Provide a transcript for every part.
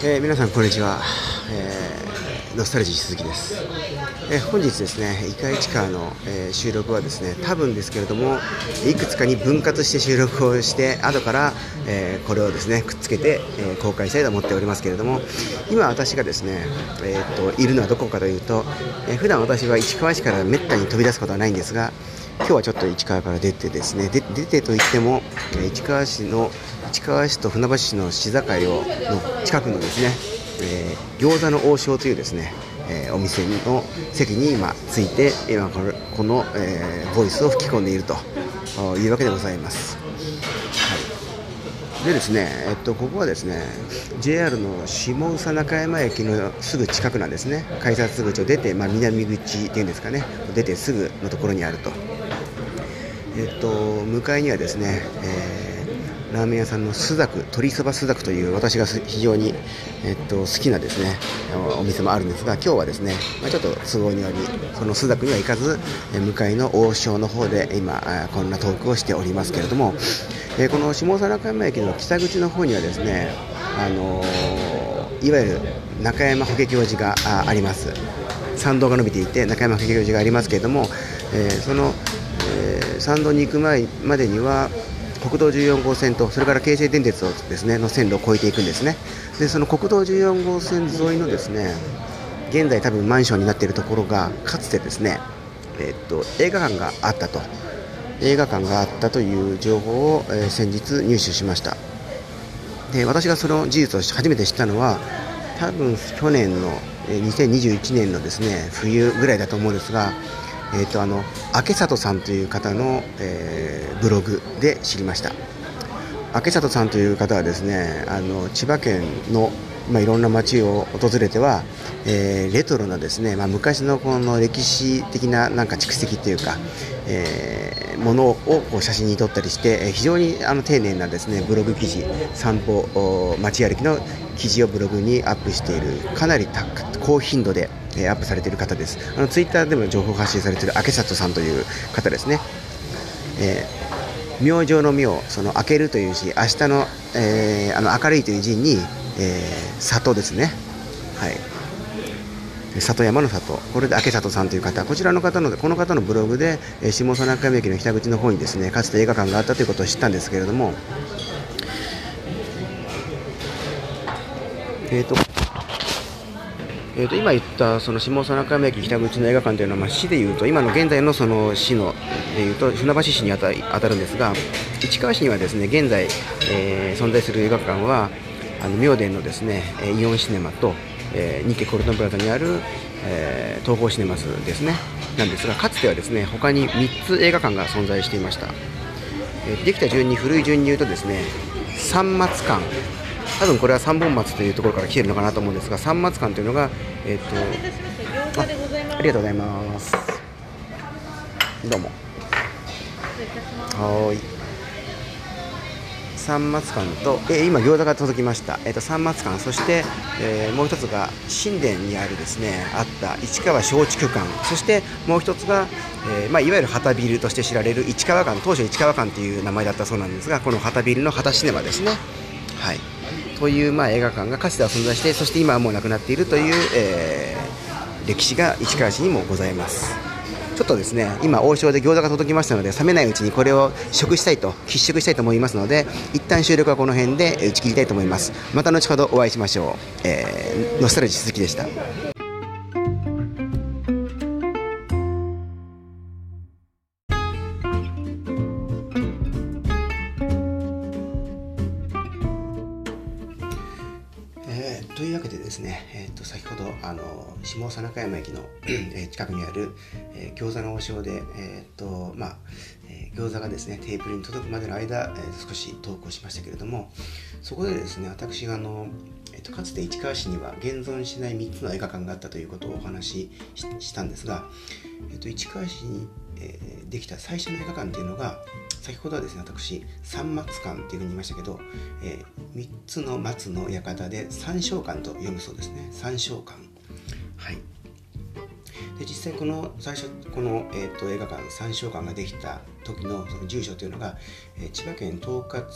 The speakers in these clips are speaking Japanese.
えー、皆さんこんにちは、えー、ノスタルジー鈴木です、えー、本日ですねイカイチカの、え収録はですね多分ですけれどもいくつかに分割して収録をして後から、えこれをですねくっつけて、え公開したいと思っておりますけれども今私がですね、えーと、いるのはどこかというと、えー、普段私は市川市からめったに飛び出すことはないんですが今日はちょっと市川から出てですね出てといっても市川市の市川市と船橋市の市境をの近くのですね、えー、餃子の王将というですね、えー、お店の席に今ついて今このこの、えー、ボイスを吹き込んでいるというわけでございます。はい、でですね、えっと、ここはですね JR の下宇佐中山駅のすぐ近くなんですね改札口を出て、まあ、南口っていうんですかね出てすぐのところにあると。えっと、向かいにはですね、えラーメン屋さんのスザク鶏そばスザクという私が非常に、えっと、好きなですねお店もあるんですが今日はですね、まあ、ちょっと都合によりそのスザクには行かず向かいの王将の方で今こんなトークをしておりますけれども、えこの下佐中山駅の北口の方にはですねあのいわゆる中山法華経寺があります。参道が伸びていて中山法華経寺がありますけれども、えー、その、えー、参道に行く前までには国道14号線とそれから京成電鉄をですねの線路を越えていくんですね。でその国道14号線沿いのですね現在多分マンションになっているところがかつてですね、えー、っと映画館があったと。映画館があったという情報を、えー、先日入手しました。で私がその事実を初めて知ったのは多分去年の2021年のですね冬ぐらいだと思うんですがえーと、あの明里さんという方の、えー、ブログで知りました。明里さんという方はですねあの千葉県の、まあ、いろんな街を訪れては、えー、レトロなですね、まあ、昔のこの歴史的ななんか蓄積というか、えー、ものをこう写真に撮ったりして非常にあの丁寧なですねブログ記事散歩街歩きの記事をブログにアップしているかなり高高頻度でえアップされている方です。あのツイッターでも情報発信されている明里さんという方ですね、えー、明星の明その明けるという字明日の,、えー、あの明るいという字に、えー、里ですね。はい。里山の里、これで明里さんという方、こちらの方の、この方のブログで、え下佐中山駅の北口の方にですね、かつて映画館があったということを知ったんですけれども、えーとえー、と今言ったその下佐中山駅北口の映画館というのは、まあ、市でいうと今の現在のその市のでいうと船橋市に当た当たるんですが市川市にはですね現在、えー、存在する映画館はあの明殿のですねイオンシネマと、えー、日系コルトンプラザにある、えー、東宝シネマスですねなんですがかつてはですね他に3つ映画館が存在していました、えー、できた順に古い順に言うとですね三松館。多分これは三本松というところから来てるのかなと思うんですが三松館というのが、えーと、あありがとうございます。どうも。はい。三松館と、えー、今餃子が届きました、えーと、三松館そして、えー、もう一つが神殿にあるですねあった市川松竹館。そしてもう一つが、えーまあ、いわゆる旗ビルとして知られる市川館当初市川館という名前だったそうなんですがこの旗ビルの旗シネマですね。はいという、まあ、映画館がかつては存在してそして今はもうなくなっているという、えー、歴史が市川市にもございます。ちょっとですね今王将で餃子が届きましたので冷めないうちにこれを食したいと必食したいと思いますので一旦収録はこの辺で打ち切りたいと思います。また後ほどお会いしましょう、えー、ノスタルジー鈴木でした。下佐中山駅の 近くにある、えー、餃子の王将で、えーとまあえー、餃子がですねテーブルに届くまでの間、えー、少し投稿しましたけれどもそこでですね私があの、えーと、かつて市川市には現存しない3つの映画館があったということをお話ししたんですが、えーと、市川市に、えー、できた最初の映画館というのが先ほどはですね私三松館っていうふうに言いましたけど、えー、3つの松の館で三章館と読むそうですね。三章館。はいで実際この最初この、えーと、映画館三照館ができた時のその住所というのが、えー、千葉県東葛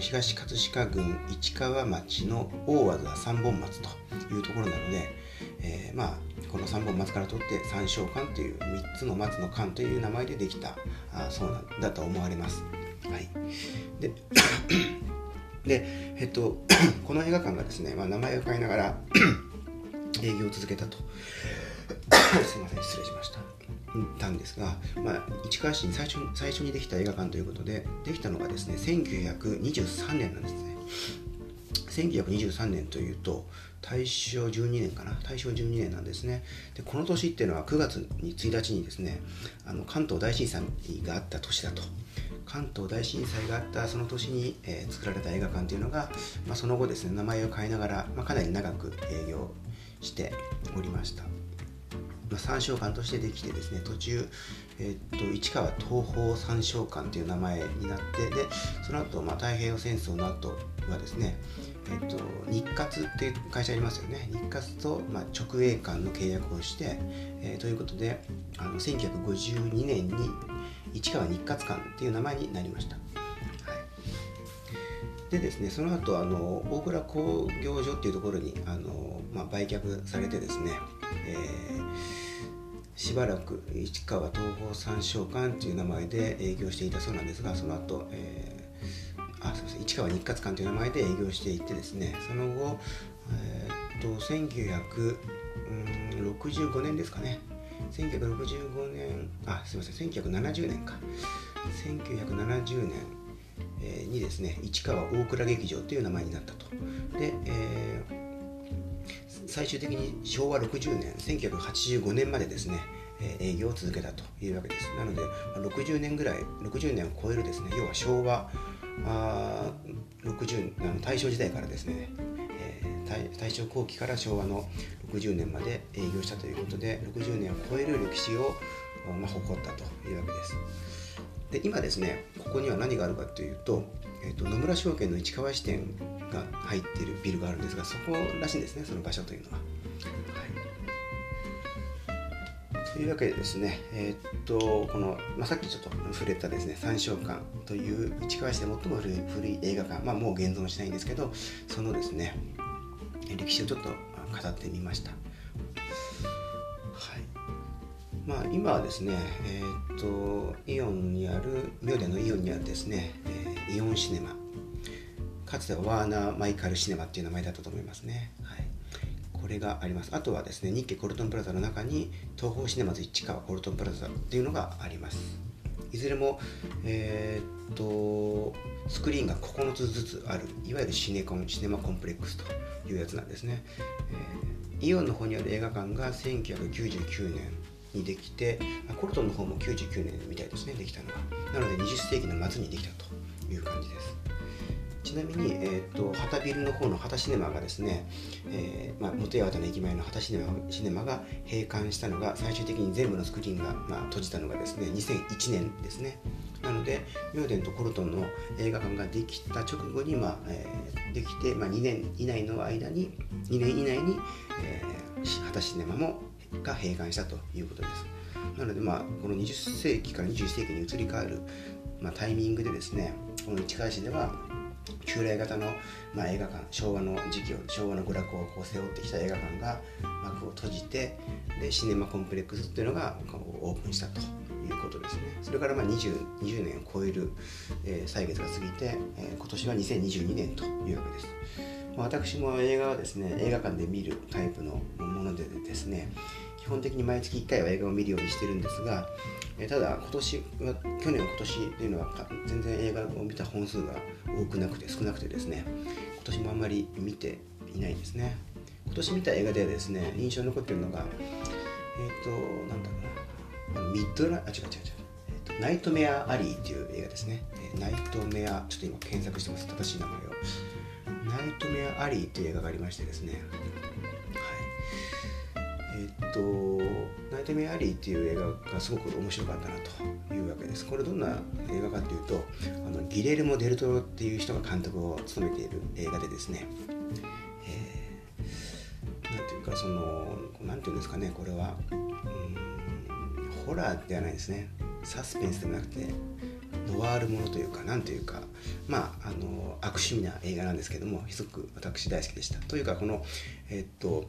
東葛飾郡市川町の大和田三本松というところなので、えー、まあこの三本松から取って三照館という3つの松の館という名前でできたあそうなんだと思われます。はい、で で、えっと、この映画館がですね、まあ、名前を変えながら 営業を続けたと すいません失礼しました。たんですが、まあ、市川市に最初に最初にできた映画館ということでできたのがですね1923年なんですね。1923年というと大正12年かな？大正12年なんですね。でこの年っていうのは9月に1日にですねあの関東大震災があった年だと。関東大震災があったその年に、えー、作られた映画館というのが、まあ、その後ですね名前を変えながら、まあ、かなり長く営業しておりました。まあ、三照館としてできてですね途中、えー、っと市川東方三照館という名前になってでその後、まあ太平洋戦争の後はですね、えー、っと日活っていう会社ありますよね日活と、まあ、直営館の契約をして、えー、ということであの1952年に市川日活館っていう名前になりました。でですねその後あの大倉工業所っていうところにあの、まあ、売却されてですね、えー、しばらく市川東宝三商館という名前で営業していたそうなんですがその後、えー、あすみません市川日活館という名前で営業していてですねその後、えー、っと1965年ですかね。1965年あすみません1970年か。1970年にですね市川大倉劇場という名前になったと。で、えー、最終的に昭和60年1985年までですね営業を続けたというわけですなので60年ぐらい60年を超えるですね要は昭和あ60あの大正時代からですね、えー、大正後期から昭和の60年まで営業したということで60年を超える歴史を、まあ、誇ったというわけです。で今ですねここには何があるかというと,、えーと、野村証券の市川支店が入っているビルがあるんですがそこらしいんですねその場所というのは。というわけでですね、えー、っとこの、まあ、さっきちょっと触れたですね三照館という市川市で最も古い古い映画館、まあ、もう現存しないんですけどそのですね歴史をちょっと語ってみました。まあ、今はですね、えー、っとイオンにある妙典のイオンにあるですね、えー、イオンシネマ。かつてはワーナー・マイカル・シネマっていう名前だったと思いますね、はい、これがあります。あとはですね日系コルトンプラザの中に東宝シネマズ市川コルトンプラザっていうのがあります。いずれも、えー、っとスクリーンが9つずつあるいわゆるシネコンシネマコンプレックスというやつなんですね、えー、イオンの方にある映画館が1999年。にできてコルトンの方も99年みたいですねできたのがなので20世紀の末にできたという感じです。ちなみに、えーと、旗ビルの方の旗シネマがですね、えーまあ、元八幡の駅前の旗シネマシネマが閉館したのが最終的に全部のスクリーンが、まあ、閉じたのがですね2001年ですね。なのでミデンとコルトンの映画館ができた直後に、まあえー、できて、まあ、2年以内の間に2年以内に、えー、旗シネマもが閉館したということです。なので、まあ、この20世紀から21世紀に移り変わる、まあ、タイミングでですねこの市川市では旧来型の、まあ、映画館昭和の時期を昭和の娯楽をこう背負ってきた映画館が幕を閉じてでシネマコンプレックスっていうのがこうオープンしたということですねそれからまあ 20, 20年を超える、えー、歳月が過ぎて、えー、今年は2022年というわけですまあ私も映画はですね映画館で見るタイプのものでですね基本的に毎月1回は映画を見るようにしてるんですが、えただ今年は去年今年というのは全然映画を見た本数が多くなくて少なくてですね今年もあんまり見ていないですね。今年見た映画ではですね印象に残っているのがえっ、ー、となんだろうな。ミッドラあ違う違う違う。えーと、ナイトメアアリーという映画ですね。ナイトメア、ちょっと今検索してます、正しい名前を。ナイトメアアリーという映画がありましてですね、と「ナイトメアリー」っていう映画がすごく面白かったなというわけです。これどんな映画かっていうとあのギレルモ・デルトロっていう人が監督を務めている映画でですね、えー、ていうかその何て言うんですかねこれはうんホラーではないですね。サスペンスでもなくてノワールものというか何というかまああの悪趣味な映画なんですけどもすごく私大好きでした。というかこのえっと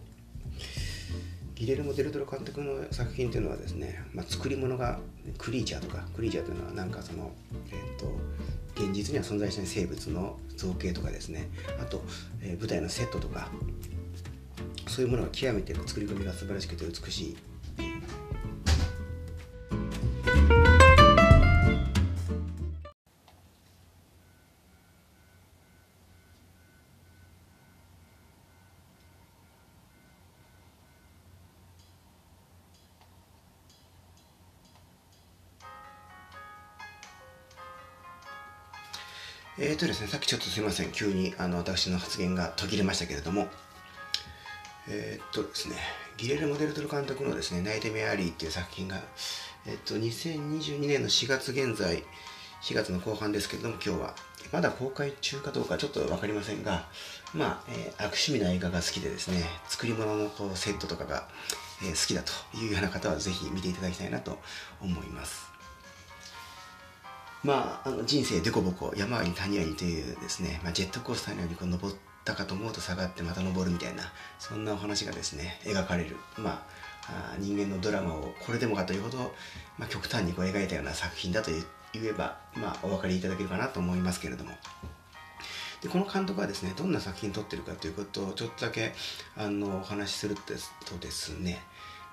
ギレルモ・デルトロ監督の作品というのはですね、まあ、作り物がクリーチャーとかクリーチャーというのはなんかその、えっと現実には存在しない生物の造形とかですね。あと、えー、舞台のセットとかそういうものが極めて作り込みが素晴らしくて美しいえーとですね、さっきちょっとすいません、急にあの私の発言が途切れましたけれども、えー、っとですね、ギレルモ・デルトル監督のですね、ナイトメアリーっていう作品が、えー、っと、2022年の4月現在、4月の後半ですけれども、今日は、まだ公開中かどうかちょっと分かりませんが、まあ、えー、悪趣味な映画が好きでですね、作り物のこうセットとかが、え好きだというような方はぜひ見ていただきたいなと思います。まあ、あの人生でこぼこ山あり谷ありというですね、まあ、ジェットコースターのようにこう登ったかと思うと下がってまた登るみたいなそんなお話がですね描かれる、まあ、人間のドラマをこれでもかというほど、まあ、極端にこう描いたような作品だと言えば、まあ、お分かりいただけるかなと思いますけれども。でこの監督はですねどんな作品撮ってるかということをちょっとだけあのお話しするとですね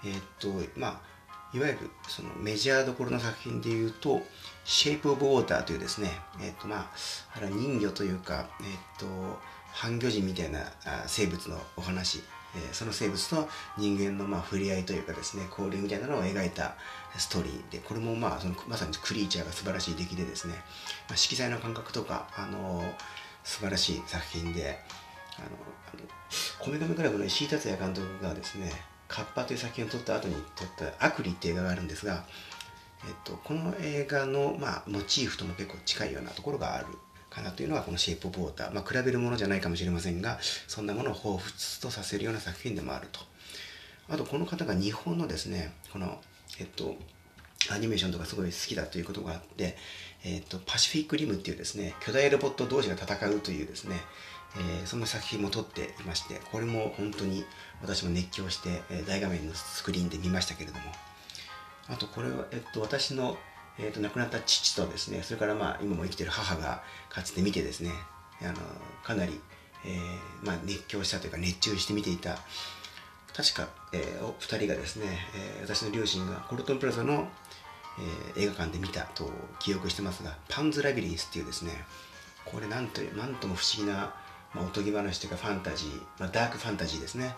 えー、っとまあいわゆるそのメジャーどころの作品でいうと「シェイプ・オブ・ウォーター」というですね、えっ、とまあ、あれは人魚というか、えっ、と半魚人みたいな生物のお話、えー、その生物と人間のまあ触れ合いというかですね交流みたいなのを描いたストーリーでこれもまあそのまさにクリーチャーが素晴らしい出来でですね、まあ、色彩の感覚とか、あのー、素晴らしい作品であのあのコメガメクラブの石井達也監督がですねカッパという作品を撮った後に撮った「アクリ」っていう映画があるんですが、えっと、この映画の、まあ、モチーフとも結構近いようなところがあるかなというのがこの「シェイプ・オブ・ウォーター」まあ、比べるものじゃないかもしれませんがそんなものを彷彿とさせるような作品でもあると。あとこの方が日本のですねこのえっとアニメーションとかすごい好きだということがあって、えっと、パシフィックリムっていうですね巨大ロボット同士が戦うというですね、えー、そんな作品も撮っていましてこれも本当に私も熱狂して、えー、大画面のスクリーンで見ましたけれども。あとこれは、えっと、私の、えっと、亡くなった父とですねそれからまあ今も生きてる母がかつて見てですねあのかなり、えーまあ、熱狂したというか熱中して見ていた確か、えー、お二人がですね、えー、私の両親がコルトンプラザの、えー、映画館で見たと記憶してますがパンズ・ラビリンスっていうですねこれなんとなんとも不思議なまあ、おとぎ話というかファンタジー、まあ、ダークファンタジーですね。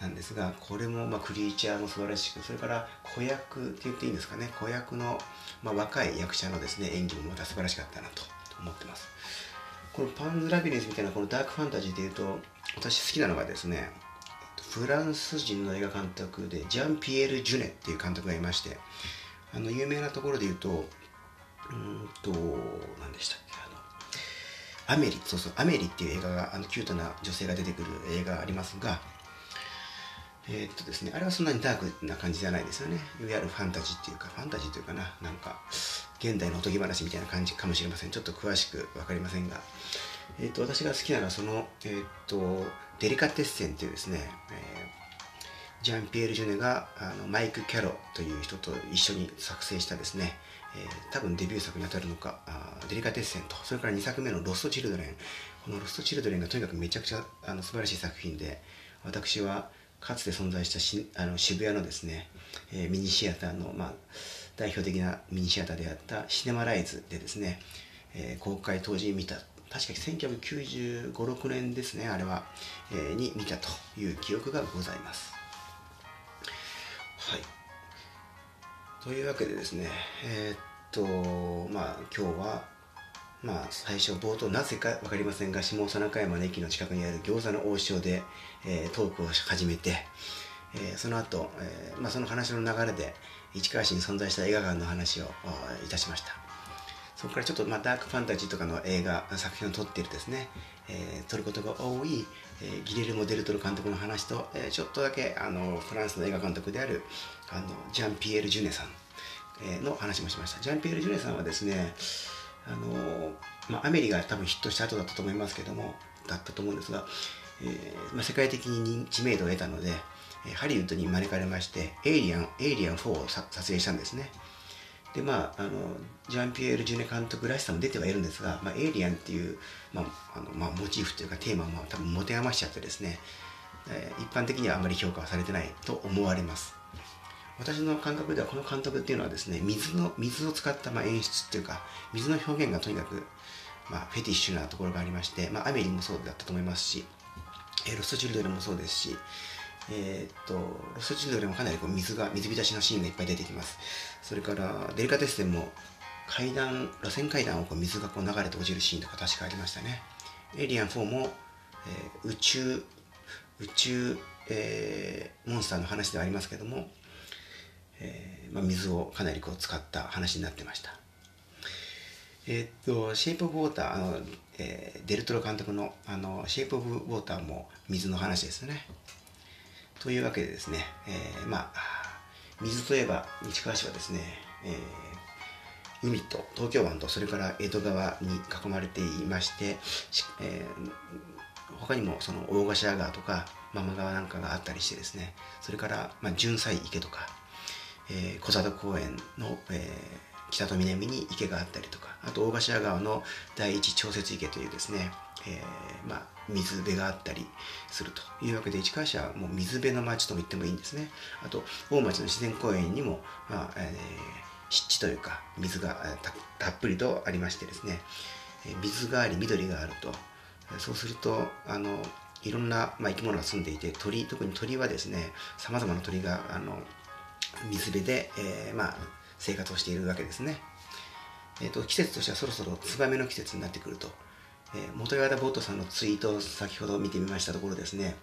なんですがこれもまあクリーチャーも素晴らしくそれから子役って言っていいんですかね。子役のまあ若い役者のですね演技もまた素晴らしかったなと思ってます。このパンズ・ラビリンスみたいなこのダークファンタジーでいうと私好きなのがですねフランス人の映画監督でジャンピエール・ジュネっていう監督がいましてあの有名なところで言うとうんと何でしたっけ？アメリ、そうそう、アメリっていう映画が、あの、キュートな女性が出てくる映画がありますが、えー、っとですね、あれはそんなにダークな感じじゃないですよね。いわゆるファンタジーっていうか、ファンタジーというかな、なんか、現代のおとぎ話みたいな感じかもしれません。ちょっと詳しく分かりませんが、えー、っと、私が好きなのは、その、えー、っと、デリカテッセンっていうですね、えジャンピエール・ジュネがあのマイク・キャロという人と一緒に作成したですね、えー、多分デビュー作にあたるのかあデリカテッセンとそれから2作目のロスト・チルドレンこのロスト・チルドレンがとにかくめちゃくちゃあの素晴らしい作品で私はかつて存在したしあの渋谷のですね、えー、ミニシアターの、まあ、代表的なミニシアターであったシネマライズでですね、えー、公開当時見た確か1995、6年ですね、あれは、えー、に見たという記憶がございます。はい。というわけでですね、えー、っと、まあ今日は、まあ最初冒頭なぜか分かりませんが、下佐中山の駅の近くにある餃子の王将で、えー、トークを始めて、えー、その後、えまあ、その話の流れで市川市に存在した映画館の話をいたしました。そこからちょっと、まあ、ダークファンタジーとかの映画作品を撮っているですね、えー、撮ることが多い、えー、ギレルモ・デルトロ監督の話と、えー、ちょっとだけあのフランスの映画監督であるあのジャンピエール・ジュネさん、えー、の話もしました。ジャンピエール・ジュネさんはですねあのまあ、アメリが多分ヒットした後だったと思いますけどもだったと思うんですが、えーまあ、世界的に知名度を得たので、ハリウッドに招かれましてエイリアンエイリアン4を撮影したんですね。でまあ、あのジャンピエール・ジュネ監督らしさも出てはいるんですが、まあ、エイリアンっていう、まああのまあ、モチーフというかテーマも多分持て余しちゃってですね、えー、一般的にはあまり評価はされてないと思われます。私の感覚ではこの監督っていうのはですね水の水を使ったまあ演出っていうか水の表現がとにかく、まあ、フェティッシュなところがありまして、まあ、アメリもそうだったと思いますし、えー、ロストチルドレンもそうですしえー、っと、ロストチルドレンもかなりこう水が、水浸しのシーンがいっぱい出てきます。それから、デリカテッセンも階段、螺旋階段をこう水がこう流れて落ちるシーンとか確かありましたね。エイリアン4も、えー、宇宙、宇宙、えー、モンスターの話ではありますけども、えーまあ、水をかなりこう使った話になってました。え、っと、シェイプ・オブ・ウォーター、あの、えー、デルトロ監督の、あの、シェイプ・オブ・ウォーターも水の話ですね。というわけでですね、えー、まあ、水といえば市川市はですね、えー、海と東京湾とそれから江戸川に囲まれていまして、えー、他にもその大頭川とかママ川なんかがあったりしてですねそれから、まあ、純菜池とか、えー、小里公園の、えー、北と南に池があったりとかあと大頭川の第一調節池というですねえー、まあ、水辺があったりするというわけで市川市はもう水辺の町とも言ってもいいんですね。あと大町の自然公園にも、まあえー、湿地というか水がたっぷりとありましてですね。水があり緑があると。そうするとあのいろんな、まあ、生き物が住んでいて鳥特に鳥はですねさまざまな鳥があの水辺で、えー、まあ、生活をしているわけですね、えーと季節としてはそろそろツバメの季節になってくると。えー、元岩田ボートさんのツイートを先ほど見てみましたところですね、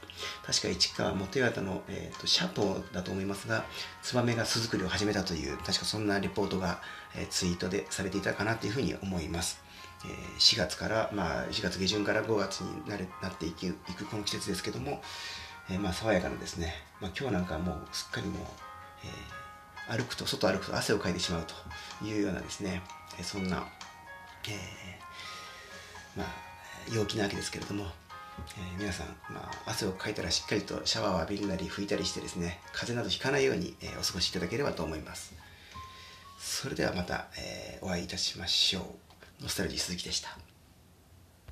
確か市川元岩田の、えーと、シャポーだと思いますが、ツバメが巣作りを始めたという、確かそんなレポートが、えー、ツイートでされていたかなというふうに思います。えー、4月から、まあ、4月下旬から5月になれなっていくいくこの季節ですけども、えー、まあ、爽やかなですね、まあ、今日なんかもうすっかりもう、えー、歩くと、外歩くと汗をかいてしまうというようなですね、えそんな、えーまあ、陽気なわけですけれども、えー、皆さん、まあ、汗をかいたらしっかりとシャワーを浴びるなり拭いたりしてですね風邪などひかないように、えー、お過ごしいただければと思います。それではまた、えー、お会いいたしましょう。ノスタルジー鈴木でした。